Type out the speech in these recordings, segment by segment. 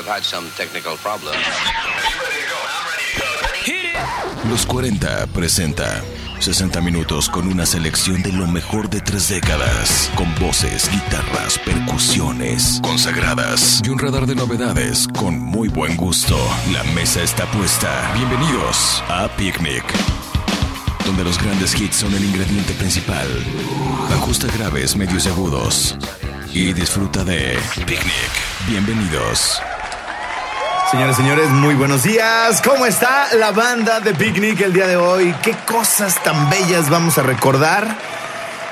have had some technical problems. Los 40 presenta 60 minutos con una selección de lo mejor de tres décadas, con voces, guitarras, percusiones consagradas y un radar de novedades con muy buen gusto. La mesa está puesta. Bienvenidos a Picnic, donde los grandes hits son el ingrediente principal. Ajusta graves, medios y agudos y disfruta de Picnic. Bienvenidos. Señoras y señores, muy buenos días. ¿Cómo está la banda de Picnic el día de hoy? ¿Qué cosas tan bellas vamos a recordar?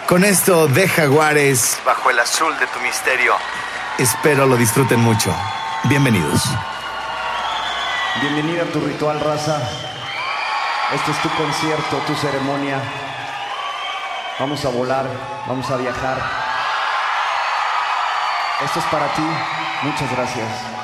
Con esto de Jaguares, bajo el azul de tu misterio. Espero lo disfruten mucho. Bienvenidos. Bienvenida a tu ritual, raza. Este es tu concierto, tu ceremonia. Vamos a volar, vamos a viajar. Esto es para ti. Muchas gracias.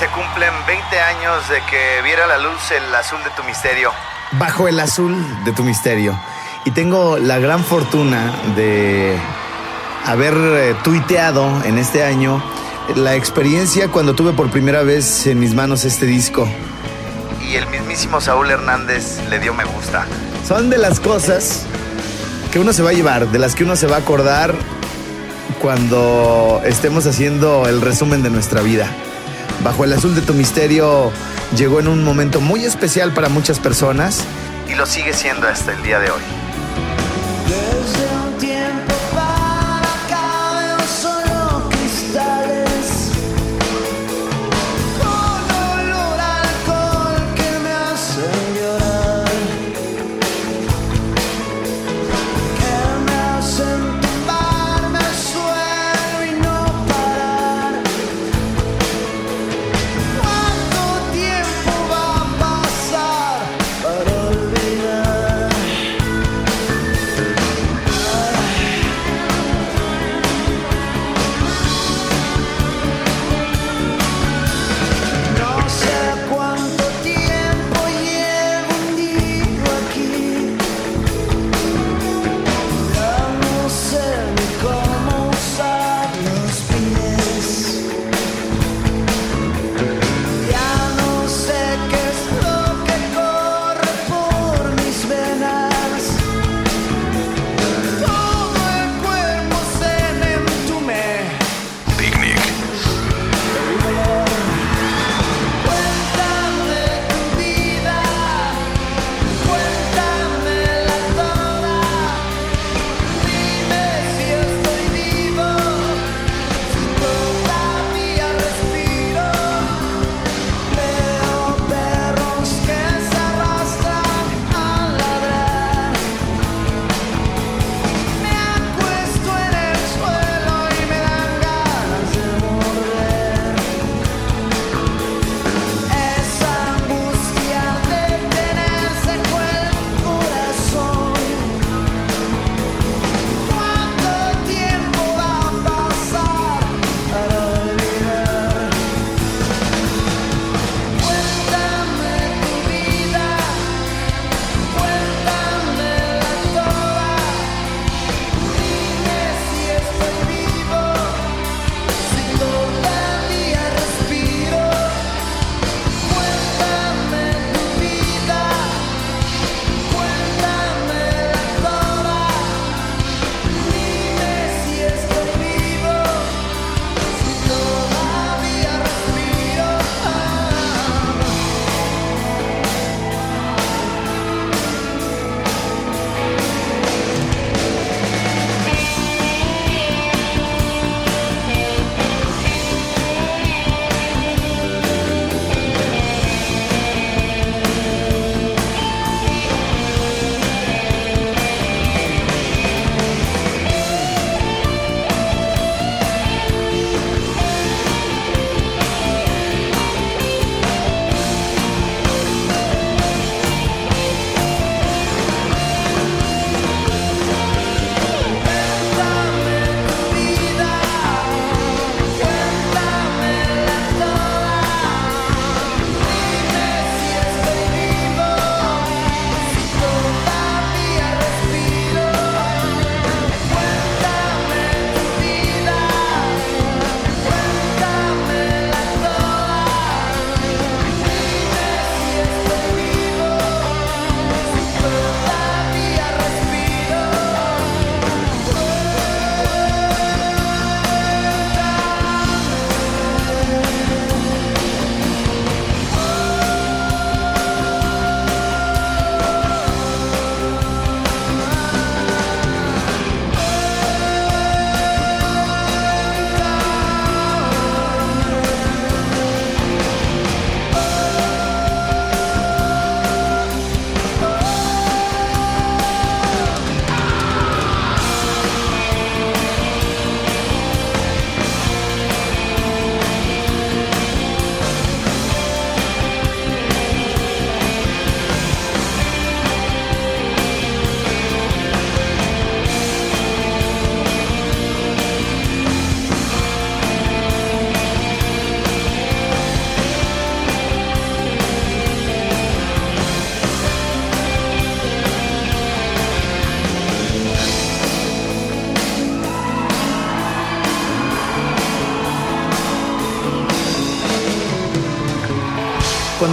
Se cumplen 20 años de que viera la luz el azul de tu misterio. Bajo el azul de tu misterio. Y tengo la gran fortuna de haber eh, tuiteado en este año la experiencia cuando tuve por primera vez en mis manos este disco. Y el mismísimo Saúl Hernández le dio me gusta. Son de las cosas que uno se va a llevar, de las que uno se va a acordar cuando estemos haciendo el resumen de nuestra vida. Bajo el azul de tu misterio llegó en un momento muy especial para muchas personas y lo sigue siendo hasta el día de hoy.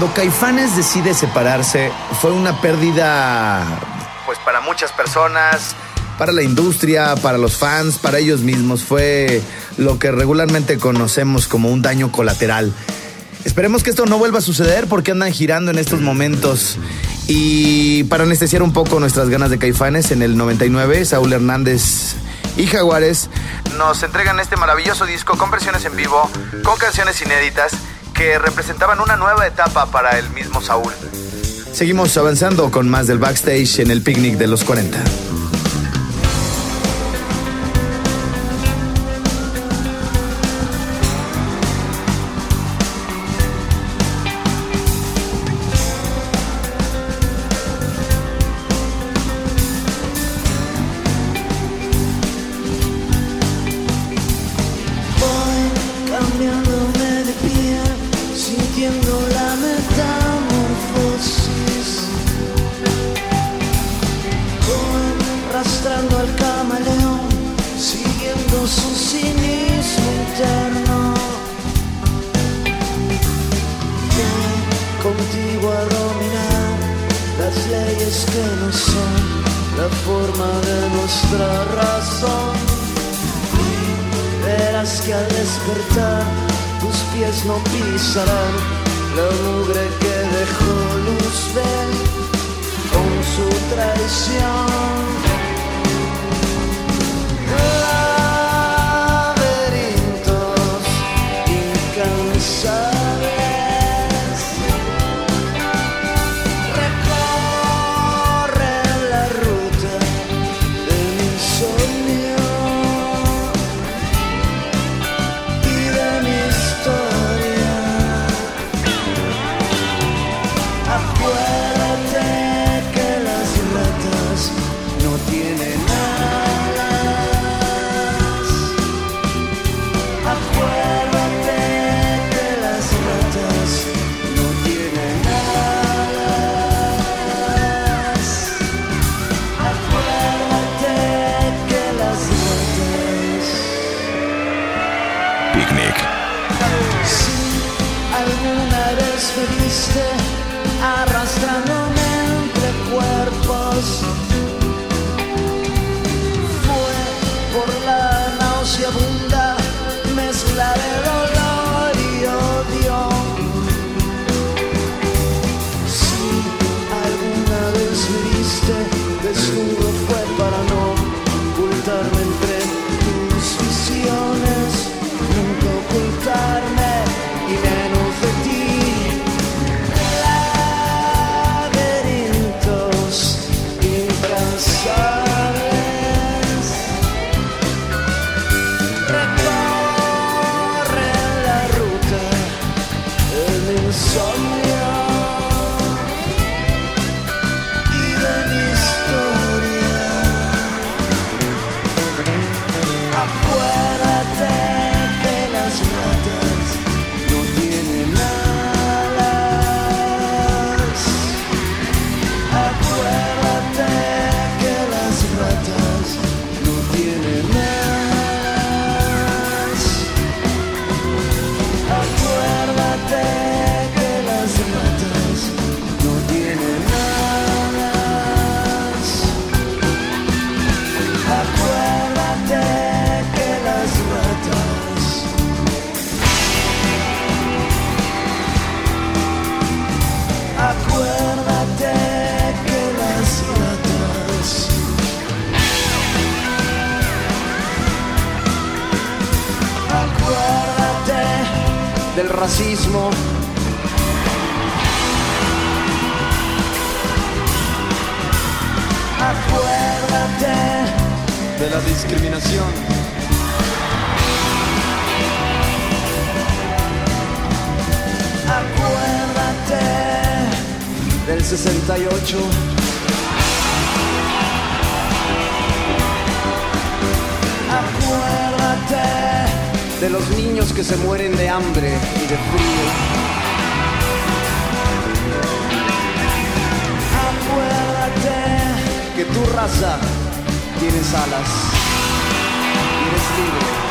Cuando Caifanes decide separarse, fue una pérdida, pues para muchas personas, para la industria, para los fans, para ellos mismos. Fue lo que regularmente conocemos como un daño colateral. Esperemos que esto no vuelva a suceder porque andan girando en estos momentos. Y para anestesiar un poco nuestras ganas de Caifanes, en el 99, Saúl Hernández y Jaguares nos entregan este maravilloso disco con versiones en vivo, con canciones inéditas que representaban una nueva etapa para el mismo Saúl. Seguimos avanzando con más del backstage en el picnic de los 40. Arrastrando al camaleón, siguiendo su cinismo interno. Voy contigo a dominar las leyes que no son la forma de nuestra razón. Verás que al despertar tus pies no pisarán la mugre que dejó Luzbel con su traición. Del racismo Acuérdate de la discriminación. Acuérdate Del 68, Acuérdate de los niños que se mueren de hambre y de frío. Acuérdate Que tu raza tienes alas y libre.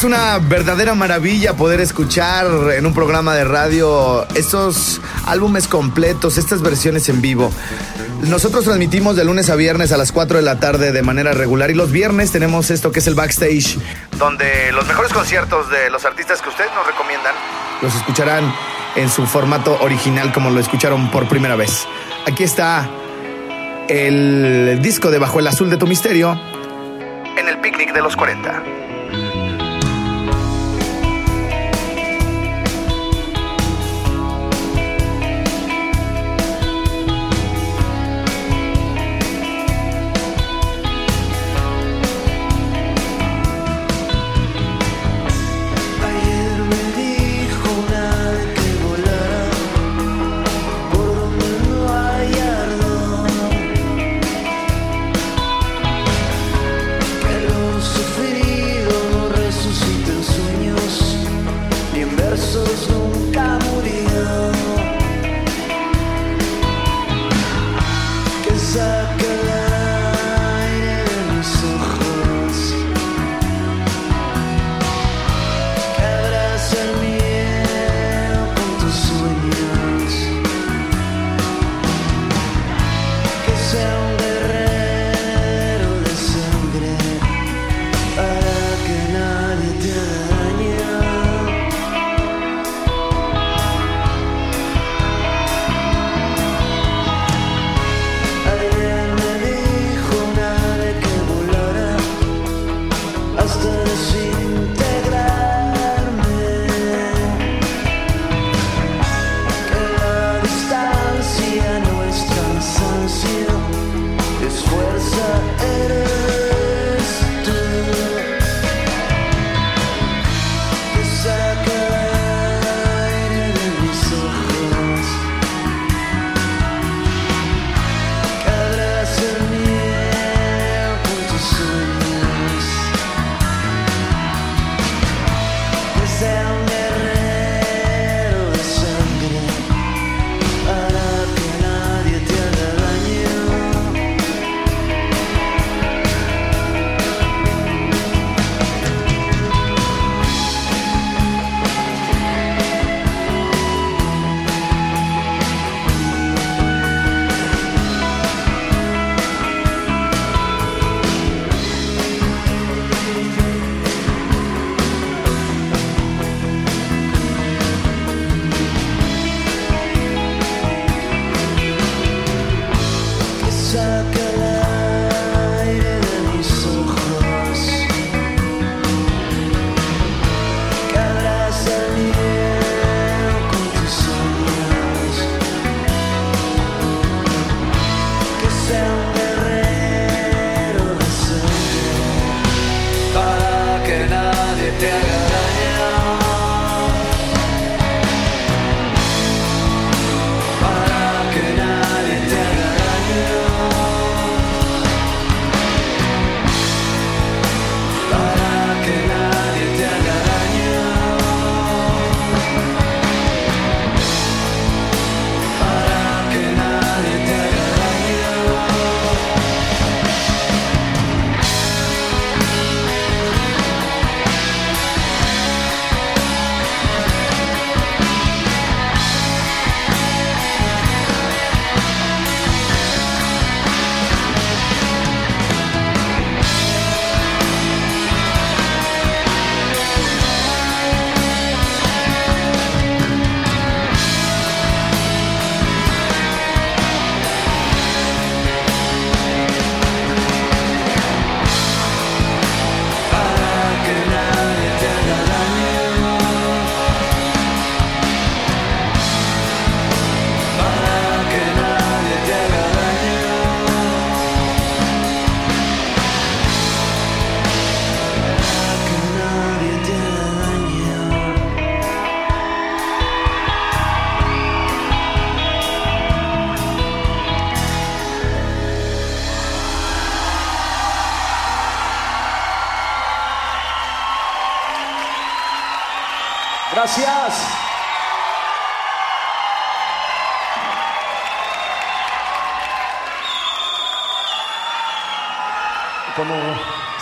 Es una verdadera maravilla poder escuchar en un programa de radio estos álbumes completos, estas versiones en vivo. Nosotros transmitimos de lunes a viernes a las 4 de la tarde de manera regular y los viernes tenemos esto que es el backstage, donde los mejores conciertos de los artistas que ustedes nos recomiendan los escucharán en su formato original como lo escucharon por primera vez. Aquí está el disco de Bajo el Azul de tu Misterio en el picnic de los 40.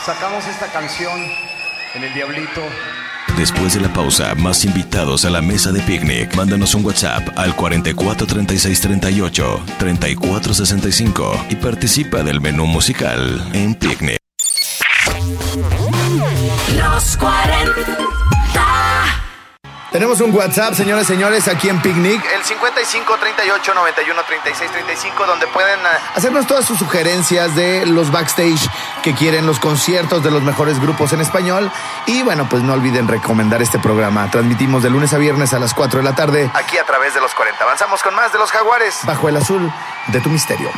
Sacamos esta canción en el Diablito, Después de la pausa, más invitados a la mesa de picnic. Mándanos un WhatsApp al 44 36 38 34 65 y participa del menú musical en picnic. Los 40. Tenemos un WhatsApp, señores y señores, aquí en Picnic, el 55 38 91 36 35, donde pueden eh, hacernos todas sus sugerencias de los backstage que quieren, los conciertos de los mejores grupos en español. Y bueno, pues no olviden recomendar este programa. Transmitimos de lunes a viernes a las 4 de la tarde, aquí a través de los 40. Avanzamos con más de los Jaguares, bajo el azul de tu misterio.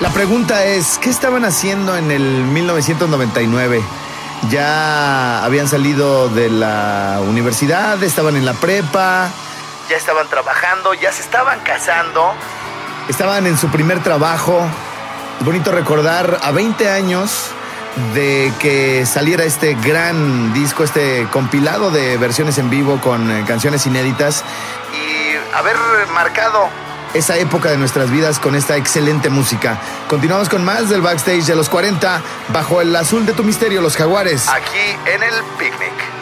La pregunta es, ¿qué estaban haciendo en el 1999? Ya habían salido de la universidad, estaban en la prepa, ya estaban trabajando, ya se estaban casando, estaban en su primer trabajo. Bonito recordar a 20 años de que saliera este gran disco, este compilado de versiones en vivo con eh, canciones inéditas y haber marcado esa época de nuestras vidas con esta excelente música. Continuamos con más del backstage de los 40 bajo el azul de tu misterio, los jaguares. Aquí en el picnic.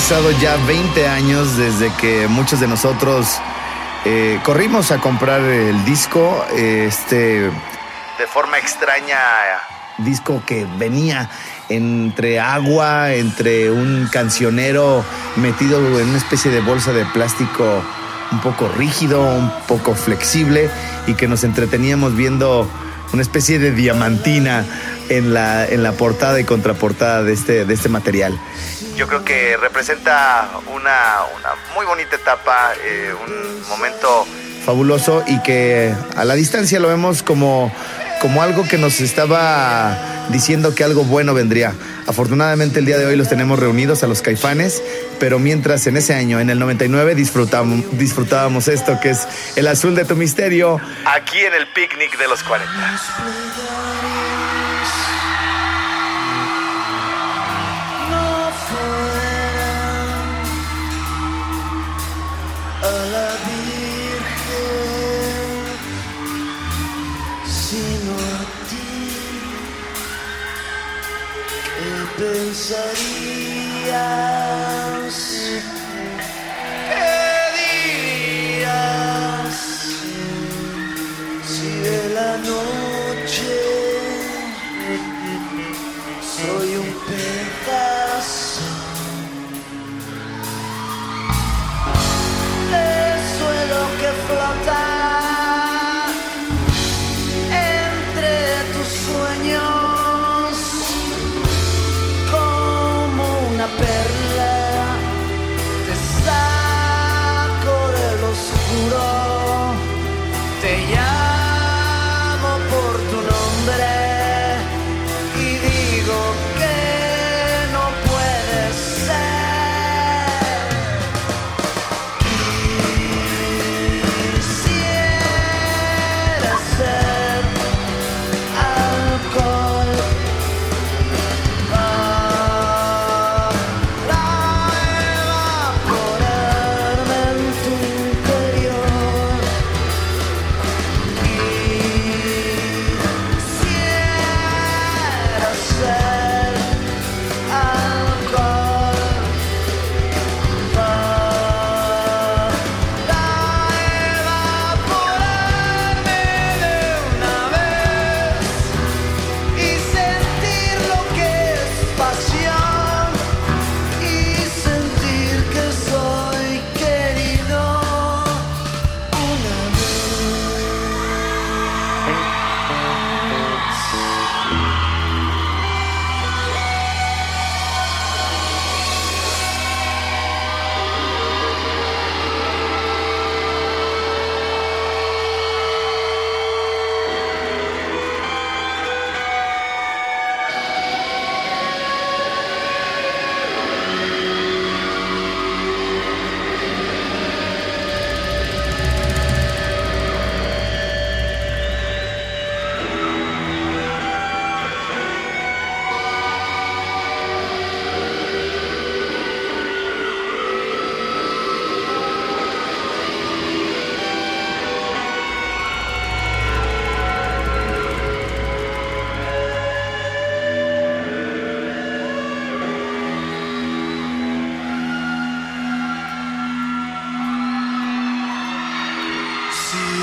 Pasado ya 20 años desde que muchos de nosotros eh, corrimos a comprar el disco, este, de forma extraña, disco que venía entre agua, entre un cancionero metido en una especie de bolsa de plástico un poco rígido, un poco flexible y que nos entreteníamos viendo una especie de diamantina en la, en la portada y contraportada de este, de este material. Yo creo que representa una, una muy bonita etapa, eh, un momento fabuloso y que a la distancia lo vemos como, como algo que nos estaba diciendo que algo bueno vendría. Afortunadamente el día de hoy los tenemos reunidos a los caifanes, pero mientras en ese año, en el 99, disfrutamos, disfrutábamos esto que es el azul de tu misterio, aquí en el picnic de los 40. sería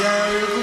Save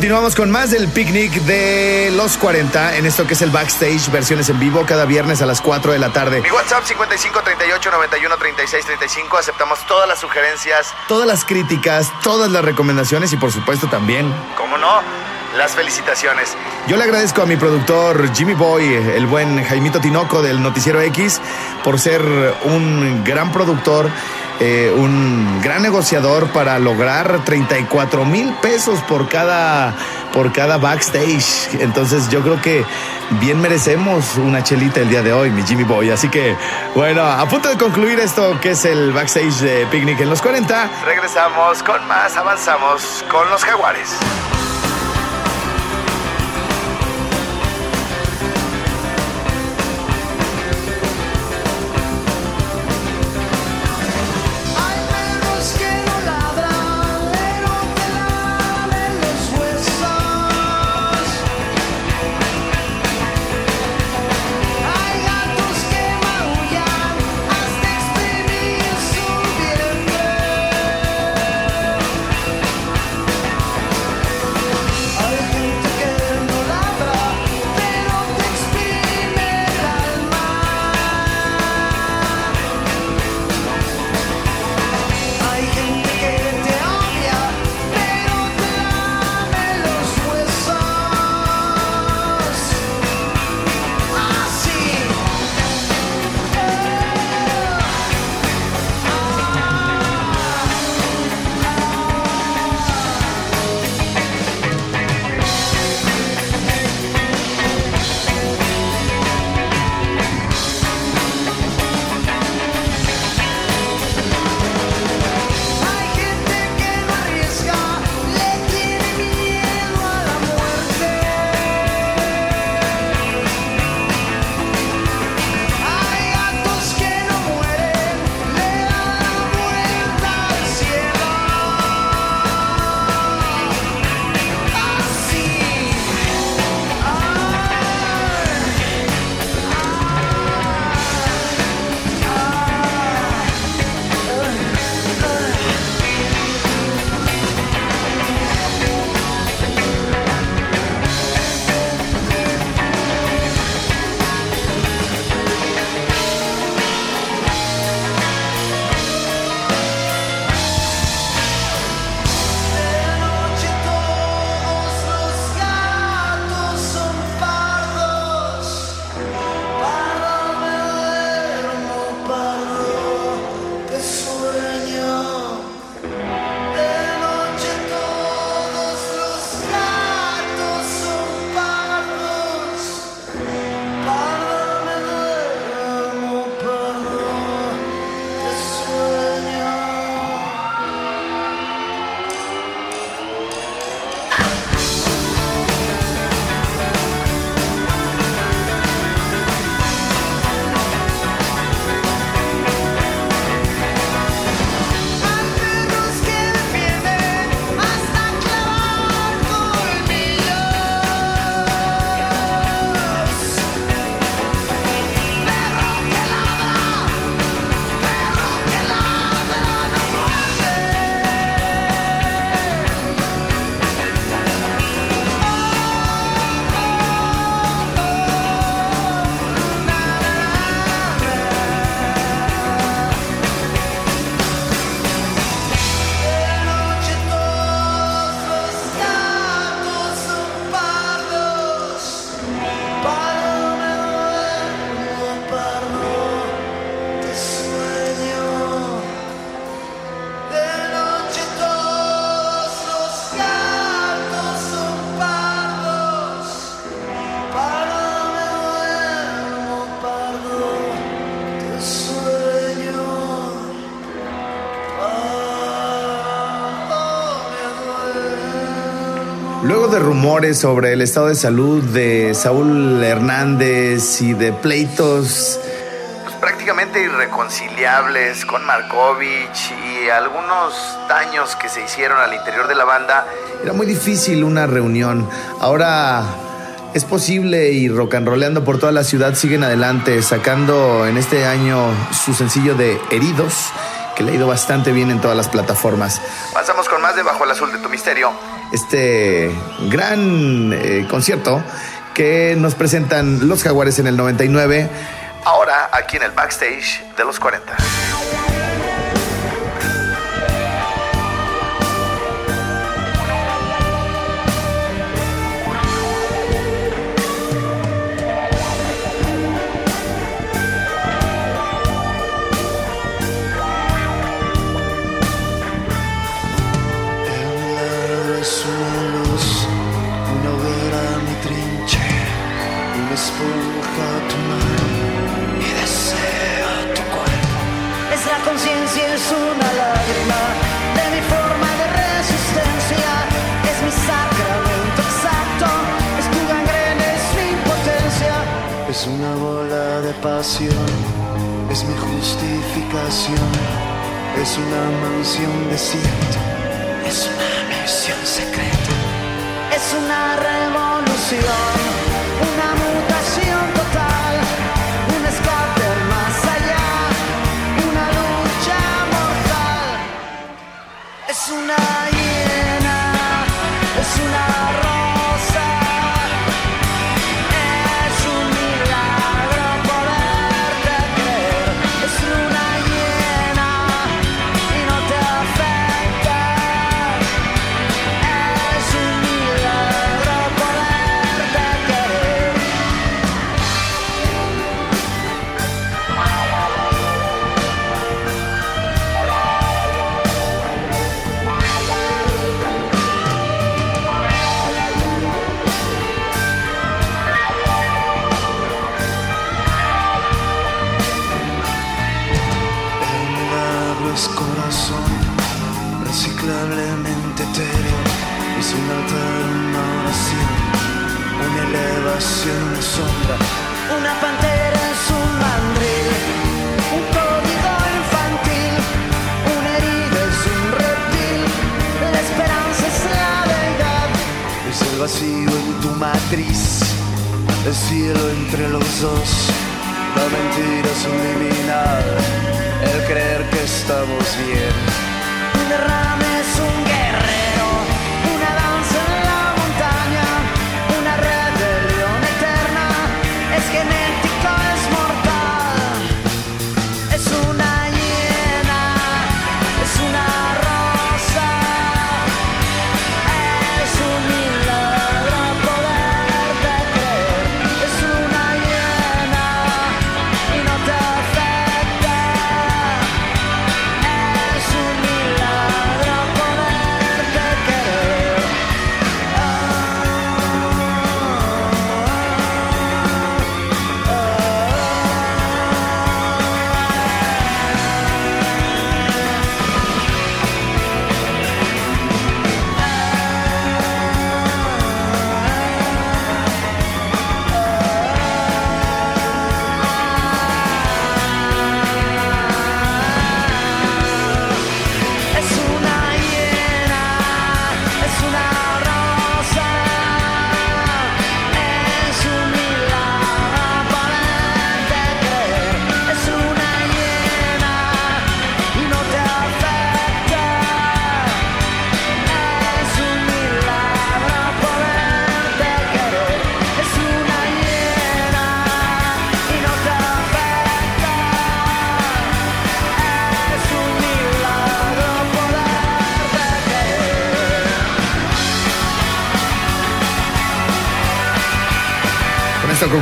Continuamos con más del picnic de los 40 en esto que es el backstage, versiones en vivo cada viernes a las 4 de la tarde. Mi WhatsApp 55 38 91 36 35. Aceptamos todas las sugerencias, todas las críticas, todas las recomendaciones y por supuesto también, como no, las felicitaciones. Yo le agradezco a mi productor Jimmy Boy, el buen Jaimito Tinoco del Noticiero X, por ser un gran productor, eh, un negociador para lograr 34 mil pesos por cada, por cada backstage. Entonces yo creo que bien merecemos una chelita el día de hoy, mi Jimmy Boy. Así que, bueno, a punto de concluir esto que es el backstage de Picnic en los 40, regresamos con más, avanzamos con los jaguares. Rumores sobre el estado de salud de Saúl Hernández y de pleitos pues, prácticamente irreconciliables con Markovich y algunos daños que se hicieron al interior de la banda, era muy difícil una reunión. Ahora es posible y rock and rollando por toda la ciudad siguen adelante, sacando en este año su sencillo de Heridos, que le ha ido bastante bien en todas las plataformas. Pasamos con más de Bajo el Azul de tu Misterio. Este gran eh, concierto que nos presentan los Jaguares en el 99, ahora aquí en el backstage de los 40. Es mi justificación, es una mansión desierta, es una misión secreta. Es una revolución, una mutación total, un escape más allá, una lucha mortal. Es una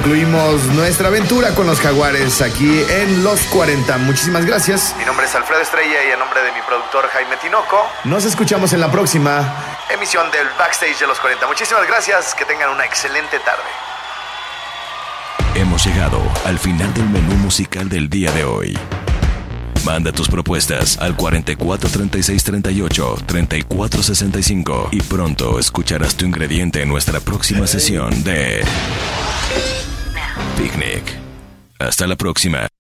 concluimos nuestra aventura con los jaguares aquí en Los 40. Muchísimas gracias. Mi nombre es Alfredo Estrella y en nombre de mi productor Jaime Tinoco, nos escuchamos en la próxima emisión del Backstage de Los 40. Muchísimas gracias, que tengan una excelente tarde. Hemos llegado al final del menú musical del día de hoy. Manda tus propuestas al 44 36 38 34 65 y pronto escucharás tu ingrediente en nuestra próxima sesión de Picnic. Hasta la próxima.